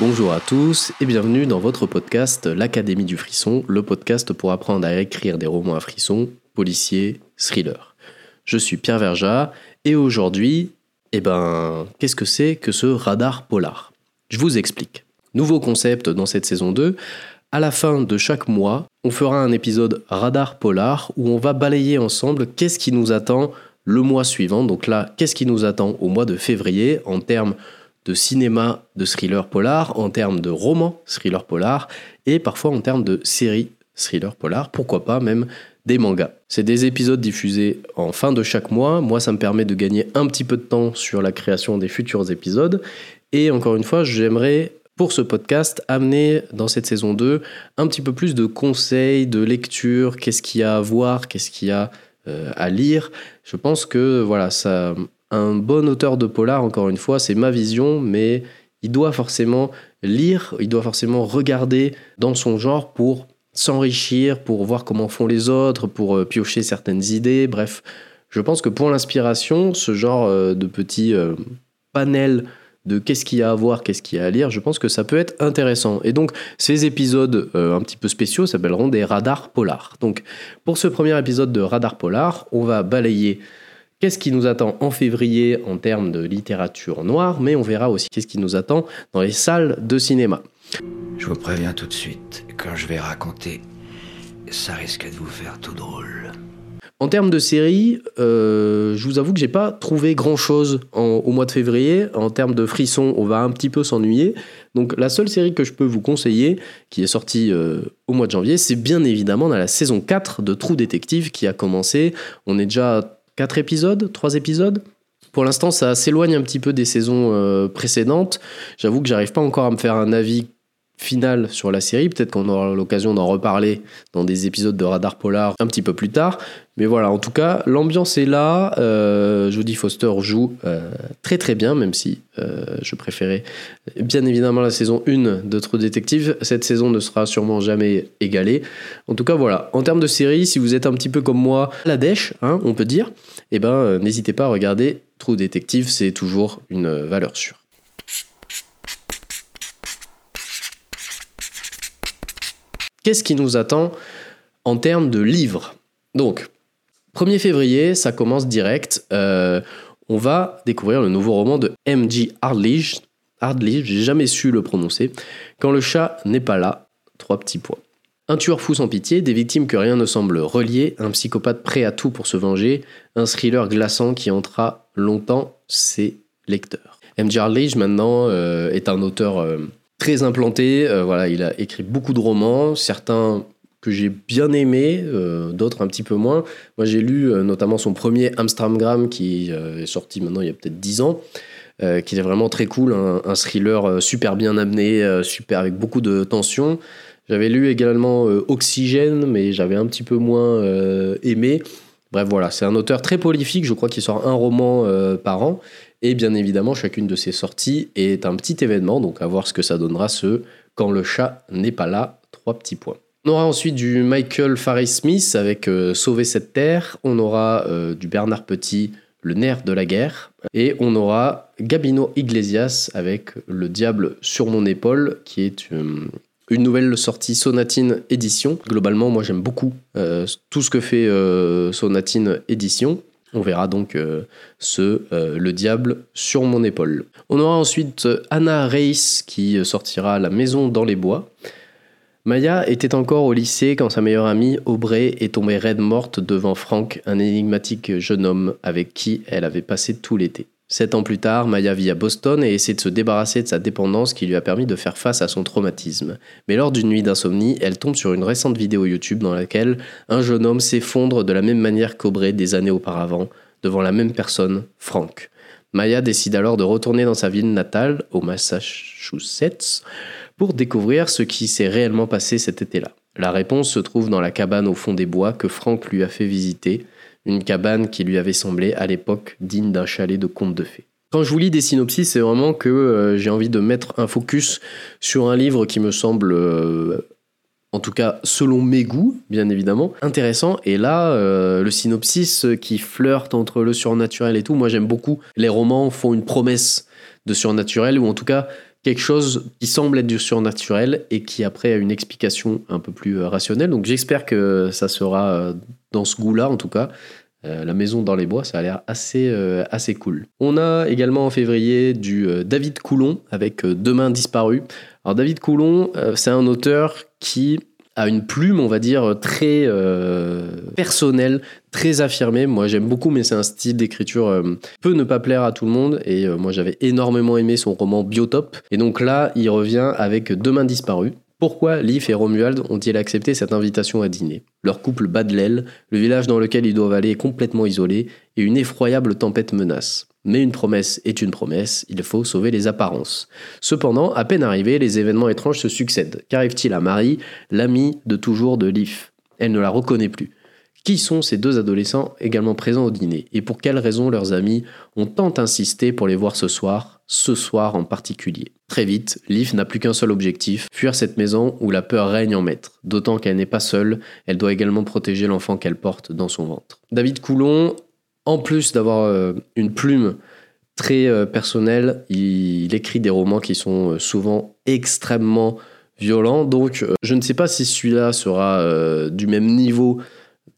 Bonjour à tous et bienvenue dans votre podcast L'Académie du Frisson, le podcast pour apprendre à écrire des romans à frisson, policiers, thrillers. Je suis Pierre Verja et aujourd'hui, eh ben, qu'est-ce que c'est que ce radar polar? Je vous explique. Nouveau concept dans cette saison 2. À la fin de chaque mois, on fera un épisode radar polar où on va balayer ensemble qu'est-ce qui nous attend le mois suivant. Donc là, qu'est-ce qui nous attend au mois de février en termes de cinéma de thriller polar, en termes de roman thriller polar, et parfois en termes de série thriller polar, pourquoi pas même des mangas. C'est des épisodes diffusés en fin de chaque mois. Moi, ça me permet de gagner un petit peu de temps sur la création des futurs épisodes. Et encore une fois, j'aimerais pour ce podcast amener dans cette saison 2 un petit peu plus de conseils, de lecture, qu'est-ce qu'il y a à voir, qu'est-ce qu'il y a euh, à lire. Je pense que voilà, ça un bon auteur de polar, encore une fois, c'est ma vision, mais il doit forcément lire, il doit forcément regarder dans son genre pour s'enrichir, pour voir comment font les autres, pour euh, piocher certaines idées. Bref, je pense que pour l'inspiration, ce genre euh, de petit euh, panel de qu'est-ce qu'il y a à voir, qu'est-ce qu'il y a à lire, je pense que ça peut être intéressant. Et donc, ces épisodes un petit peu spéciaux s'appelleront des radars polars. Donc, pour ce premier épisode de radar polar, on va balayer qu'est-ce qui nous attend en février en termes de littérature noire, mais on verra aussi qu'est-ce qui nous attend dans les salles de cinéma. Je vous préviens tout de suite, quand je vais raconter, ça risque de vous faire tout drôle. En termes de série, euh, je vous avoue que j'ai pas trouvé grand chose au mois de février. En termes de frissons, on va un petit peu s'ennuyer. Donc la seule série que je peux vous conseiller, qui est sortie euh, au mois de janvier, c'est bien évidemment dans la saison 4 de Trou Détective qui a commencé. On est déjà 4 épisodes, 3 épisodes. Pour l'instant, ça s'éloigne un petit peu des saisons euh, précédentes. J'avoue que j'arrive pas encore à me faire un avis final sur la série. Peut-être qu'on aura l'occasion d'en reparler dans des épisodes de Radar Polar un petit peu plus tard. Mais voilà, en tout cas, l'ambiance est là. Euh, Jodie Foster joue euh, très très bien, même si euh, je préférais bien évidemment la saison 1 de True Detective. Cette saison ne sera sûrement jamais égalée. En tout cas, voilà. En termes de série, si vous êtes un petit peu comme moi, la dèche, hein, on peut dire, eh ben, n'hésitez pas à regarder True Detective, c'est toujours une valeur sûre. Qu'est-ce qui nous attend en termes de livres Donc, 1er février, ça commence direct. Euh, on va découvrir le nouveau roman de M.G. Hardledge. Hardledge, j'ai jamais su le prononcer. Quand le chat n'est pas là, trois petits points. Un tueur fou sans pitié, des victimes que rien ne semble relier, un psychopathe prêt à tout pour se venger, un thriller glaçant qui entra longtemps ses lecteurs. M.G. Hardledge maintenant euh, est un auteur euh, très implanté. Euh, voilà, il a écrit beaucoup de romans, certains que j'ai bien aimés, euh, d'autres un petit peu moins. Moi, j'ai lu euh, notamment son premier Amstramgram qui est sorti maintenant il y a peut-être 10 ans. qui est vraiment très cool, un, thriller super bien amené, super avec beaucoup de tension. J'avais lu également Oxygène, mais j'avais un petit peu moins aimé. Bref, voilà, c'est un auteur très prolifique, je crois qu'il sort un roman par an. Et bien évidemment, chacune de ces sorties est un petit événement, donc à voir ce que ça donnera ce Quand le chat n'est pas là, trois petits points. On aura ensuite du Michael Farris Smith avec euh, Sauver cette terre. On aura euh, du Bernard Petit, Le nerf de la guerre. Et on aura Gabino Iglesias avec Le diable sur mon épaule, qui est euh, une nouvelle sortie Sonatine Édition. Globalement, moi j'aime beaucoup tout ce que fait Sonatine Édition. On verra donc euh, ce euh, Le diable sur mon épaule. On aura ensuite euh, Anna Reis qui sortira La maison dans les bois. Maya était encore au lycée quand sa meilleure amie Aubrey est tombée raide morte devant Frank, un énigmatique jeune homme avec qui elle avait passé tout l'été. Sept ans plus tard, Maya vit à Boston et essaie de se débarrasser de sa dépendance qui lui a permis de faire face à son traumatisme. Mais lors d'une nuit d'insomnie, elle tombe sur une récente vidéo YouTube dans laquelle un jeune homme s'effondre de la même manière qu'Aubrey des années auparavant, devant la même personne, Frank. Maya décide alors de retourner dans sa ville natale, au Massachusetts, pour découvrir ce qui s'est réellement passé cet été-là. La réponse se trouve dans la cabane au fond des bois que Frank lui a fait visiter, une cabane qui lui avait semblé à l'époque digne d'un chalet de conte de fées. Quand je vous lis des synopsis, c'est vraiment que euh, j'ai envie de mettre un focus sur un livre qui me semble, euh, en tout cas selon mes goûts, bien évidemment, intéressant. Et là, euh, le synopsis qui flirte entre le surnaturel et tout, moi j'aime beaucoup. Les romans font une promesse de surnaturel, ou en tout cas quelque chose qui semble être du surnaturel et qui après a une explication un peu plus rationnelle. Donc j'espère que ça sera dans ce goût-là en tout cas. Euh, la maison dans les bois, ça a l'air assez, assez cool. On a également en février du David Coulon avec Demain disparu. Alors David Coulon, c'est un auteur qui a une plume, on va dire, très euh, personnelle, très affirmée. Moi, j'aime beaucoup, mais c'est un style d'écriture euh, peut ne pas plaire à tout le monde. Et euh, moi, j'avais énormément aimé son roman Biotop. Et donc là, il revient avec Demain disparu. Pourquoi Leaf et Romuald ont-ils accepté cette invitation à dîner? Leur couple bat de l'aile, le village dans lequel ils doivent aller est complètement isolé et une effroyable tempête menace. Mais une promesse est une promesse, il faut sauver les apparences. Cependant, à peine arrivé, les événements étranges se succèdent. Qu'arrive-t-il à Marie, l'amie de toujours de Leaf Elle ne la reconnaît plus. Qui sont ces deux adolescents également présents au dîner Et pour quelles raisons leurs amis ont tant insisté pour les voir ce soir, ce soir en particulier Très vite, Leaf n'a plus qu'un seul objectif, fuir cette maison où la peur règne en maître. D'autant qu'elle n'est pas seule, elle doit également protéger l'enfant qu'elle porte dans son ventre. David Coulon en plus d'avoir euh, une plume très euh, personnelle, il, écrit des romans qui sont euh, souvent extrêmement violents. Donc je ne sais pas si celui-là sera du même niveau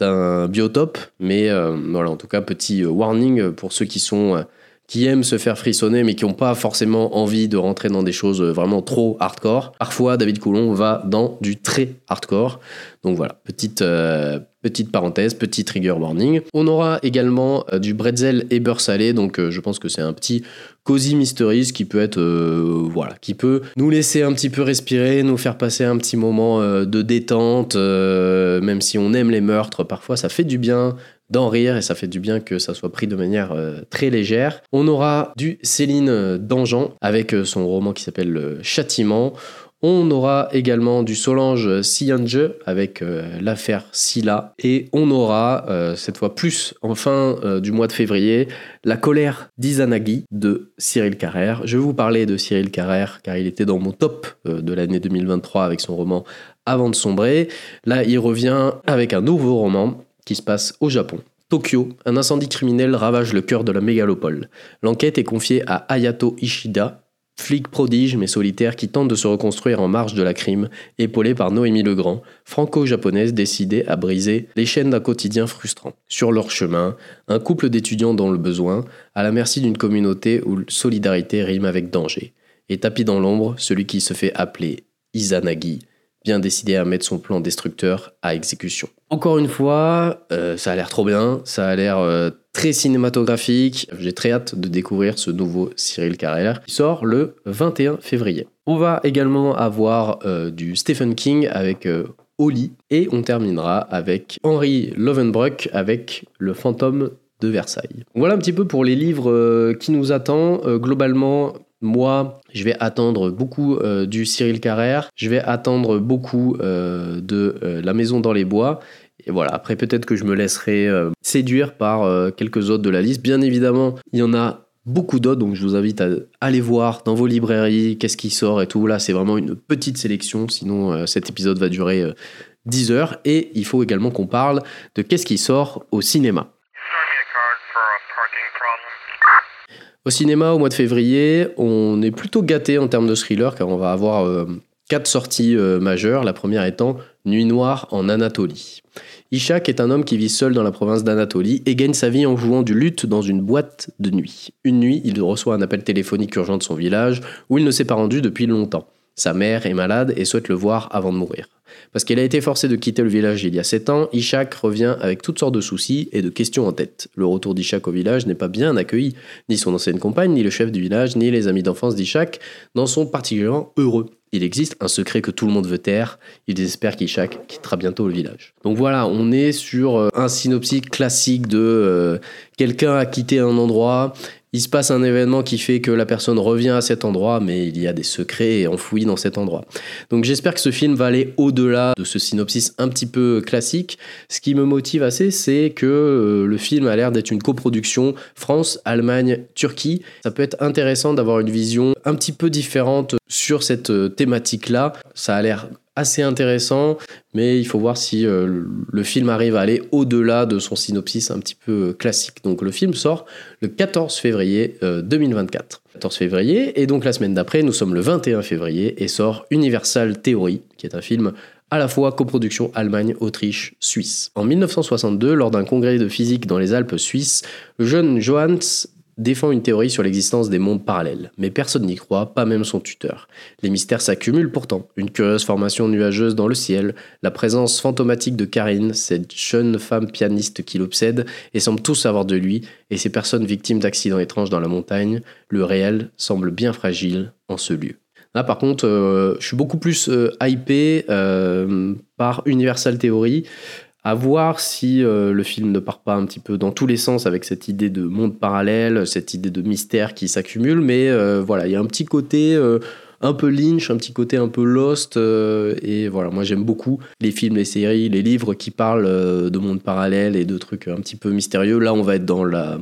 d'un biotope, mais voilà, en tout cas, petit warning pour ceux qui sont qui aiment se faire frissonner mais qui n'ont pas forcément envie de rentrer dans des choses vraiment trop hardcore. Parfois, David Coulon va dans du très hardcore. Donc voilà, petite, euh, petite parenthèse, petit trigger warning. On aura également euh, du bretzel et beurre salé, donc euh, je pense que c'est un petit cozy mysteries qui peut être, voilà, qui peut nous laisser un petit peu respirer, nous faire passer un petit moment de détente, même si on aime les meurtres, parfois ça fait du bien d'en rire et ça fait du bien que ça soit pris de manière euh, très légère. On aura du Céline Dangean avec euh, son roman qui s'appelle Le Châtiment. On aura également du Solange Sianje avec euh, l'affaire Silla. Et on aura, cette fois plus en fin du mois de février, La colère d'Izanagi de Cyril Carrère. Je vais vous parler de Cyril Carrère car il était dans mon top de l'année 2023 avec son roman Avant de sombrer. Là, il revient avec un nouveau roman qui se passe au Japon. Tokyo, un incendie criminel ravage le cœur de la mégalopole. L'enquête est confiée à Ayato Ishida, flic prodige mais solitaire qui tente de se reconstruire en marge de la crime, épaulé par Noémie Legrand, franco-japonaise décidée à briser les chaînes d'un quotidien frustrant. Sur leur chemin, un couple d'étudiants dans le besoin, à la merci d'une communauté où solidarité rime avec danger. Et tapis dans l'ombre, celui qui se fait appeler Izanagi, bien décidé à mettre son plan destructeur à exécution. Encore une fois, euh, ça a l'air trop bien, ça a l'air euh, très cinématographique. J'ai très hâte de découvrir ce nouveau Cyril Carrère qui sort le 21 février. On va également avoir euh, du Stephen King avec Oli et on terminera avec Henry Lovenbrock avec Le fantôme de Versailles. Voilà un petit peu pour les livres qui nous attendent. globalement, moi, je vais attendre beaucoup euh, du Cyril Carrère, je vais attendre beaucoup euh, de euh, La Maison dans les Bois. Et voilà, après peut-être que je me laisserai séduire par quelques autres de la liste. Bien évidemment, il y en a beaucoup d'autres, donc je vous invite à aller voir dans vos librairies qu'est-ce qui sort et tout. Là, c'est vraiment une petite sélection, sinon cet épisode va durer 10 heures. Et il faut également qu'on parle de qu'est-ce qui sort au cinéma. Au cinéma, au mois de février, on est plutôt gâté en termes de thriller car on va avoir euh, quatre sorties euh, majeures. La première étant Nuit noire en Anatolie. Ishak est un homme qui vit seul dans la province d'Anatolie et gagne sa vie en jouant du luth dans une boîte de nuit. Une nuit, il reçoit un appel téléphonique urgent de son village où il ne s'est pas rendu depuis longtemps. Sa mère est malade et souhaite le voir avant de mourir. Parce qu'il a été forcé de quitter le village il y a 7 ans, Ishak revient avec toutes sortes de soucis et de questions en tête. Le retour d'Ishak au village n'est pas bien accueilli. Ni son ancienne compagne, ni le chef du village, ni les amis d'enfance d'Ishak n'en sont particulièrement heureux. Il existe un secret que tout le monde veut taire. Ils espèrent qu'Ishak quittera bientôt le village. Donc voilà, on est sur euh, un synopsis classique de euh, quelqu'un a quitté un endroit il se passe un événement qui fait que la personne revient à cet endroit, mais il y a des secrets enfouis dans cet endroit. Donc j'espère que ce film va aller au-delà de ce synopsis un petit peu classique. Ce qui me motive assez, c'est que euh, le film a l'air d'être une coproduction France, Allemagne, Turquie. Ça peut être intéressant d'avoir une vision un petit peu différente sur cette euh, thématique-là. Ça a l'air assez intéressant, mais il faut voir si euh, le film arrive à aller au-delà de son synopsis un petit peu classique. Donc le film sort le 14 février 2024. 14 février, et donc la semaine d'après, nous sommes le 21 février, et sort Universal Theory, qui est un film à la fois coproduction Allemagne, Autriche, Suisse. En 1962, lors d'un congrès de physique dans les Alpes suisses, le jeune Johannes défend une théorie sur l'existence des mondes parallèles, mais personne n'y croit, pas même son tuteur. Les mystères s'accumulent pourtant. Une curieuse formation nuageuse dans le ciel, la présence fantomatique de Karine, cette jeune femme pianiste qui l'obsède et semble tout savoir de lui, et ces personnes victimes d'accidents étranges dans la montagne, le réel semble bien fragile en ce lieu. Là, par contre, euh, je suis beaucoup plus euh, hypé euh, par Universal Theory. À voir si le film ne part pas un petit peu dans tous les sens avec cette idée de monde parallèle, cette idée de mystère qui s'accumule. Mais voilà, il y a un petit côté un peu Lynch, un petit côté un peu Lost. et voilà, moi j'aime beaucoup les films, les séries, les livres qui parlent de monde parallèle et de trucs un petit peu mystérieux. Là, on va être dans la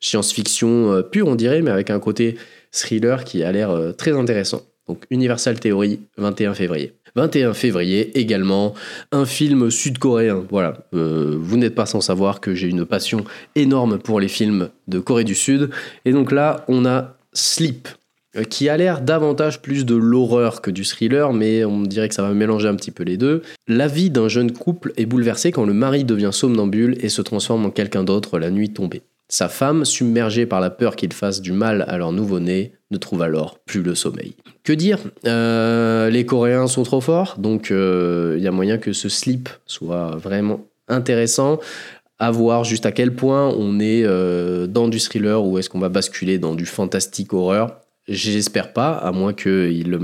science-fiction pure, on dirait, mais avec un côté thriller qui a l'air très intéressant. Donc Universal Theory, 21 février. 21 février également, un film sud-coréen. Voilà, euh, vous n'êtes pas sans savoir que j'ai une passion énorme pour les films de Corée du Sud. Et donc là, on a Sleep, euh, qui a l'air davantage plus de l'horreur que du thriller, mais on dirait que ça va mélanger un petit peu les deux. La vie d'un jeune couple est bouleversée quand le mari devient somnambule et se transforme en quelqu'un d'autre la nuit tombée. Sa femme, submergée par la peur qu'il fasse du mal à leur nouveau-né, ne trouve alors plus le sommeil. Que dire euh, Les Coréens sont trop forts, donc il euh, y a moyen que ce slip soit vraiment intéressant. À voir juste à quel point on est euh, dans du thriller ou est-ce qu'on va basculer dans du fantastique horreur. J'espère pas, à moins qu'ils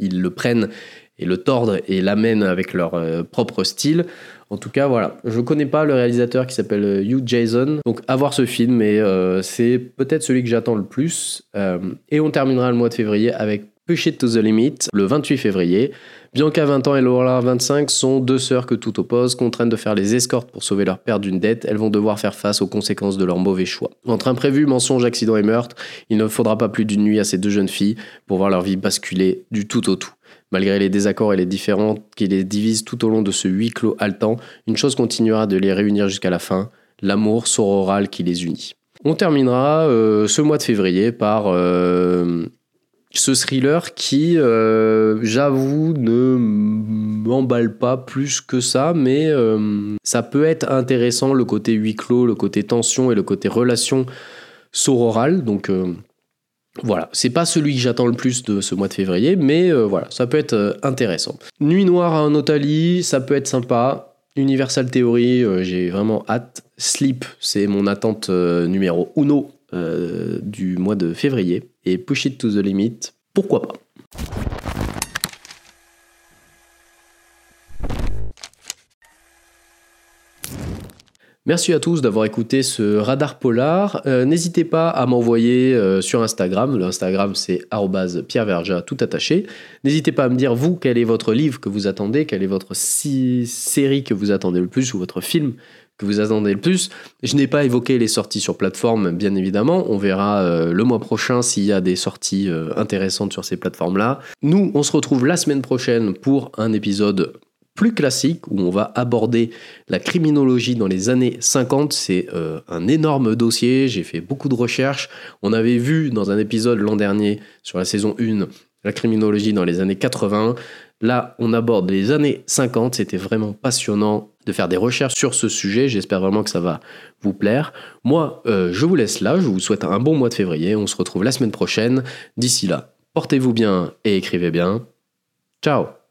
ils le prennent et le tordent et l'amènent avec leur propre style. En tout cas, voilà. Je connais pas le réalisateur qui s'appelle euh, Hugh Jason. Donc, à voir ce film, et euh, c'est peut-être celui que j'attends le plus. Euh, et on terminera le mois de février avec Push It to the Limit, le 28 février. Bianca 20 ans et Laura 25 sont deux sœurs que tout oppose, contraintes de faire les escortes pour sauver leur père d'une dette, elles vont devoir faire face aux conséquences de leur mauvais choix. Entre imprévus, mensonges, accidents et meurtres, il ne faudra pas plus d'une nuit à ces deux jeunes filles pour voir leur vie basculer du tout au tout. Malgré les désaccords et les différends qui les divisent tout au long de ce huis clos haletant, une chose continuera de les réunir jusqu'à la fin, l'amour sororal qui les unit. On terminera euh, ce mois de février par euh, ce thriller qui, euh, j'avoue, ne m'emballe pas plus que ça, mais ça peut être intéressant, le côté huis clos, le côté tension et le côté relation sororale. Donc voilà, c'est pas celui que j'attends le plus de ce mois de février, mais euh, voilà, ça peut être euh, intéressant. Nuit noire à un Otali, ça peut être sympa. Universal Theory, euh, j'ai vraiment hâte. Sleep, c'est mon attente numéro uno du mois de février. Et Push It to the Limit, pourquoi pas. Merci à tous d'avoir écouté ce radar polar. Euh, n'hésitez pas à m'envoyer euh, sur Instagram. Le Instagram c'est @pierreverja tout attaché. N'hésitez pas à me dire vous quel est votre livre que vous attendez, quelle est votre série que vous attendez le plus ou votre film que vous attendez le plus. Je n'ai pas évoqué les sorties sur plateforme, bien évidemment. On verra euh, le mois prochain s'il y a des sorties intéressantes sur ces plateformes-là. Nous, on se retrouve la semaine prochaine pour un épisode plus classique où on va aborder la criminologie dans les années 50. C'est euh, un énorme dossier, j'ai fait beaucoup de recherches. On avait vu dans un épisode l'an dernier sur la saison 1 la criminologie dans les années 80. Là, on aborde les années 50. C'était vraiment passionnant de faire des recherches sur ce sujet. J'espère vraiment que ça va vous plaire. Moi, euh, je vous laisse là. Je vous souhaite un bon mois de février. On se retrouve la semaine prochaine. D'ici là, portez-vous bien et écrivez bien. Ciao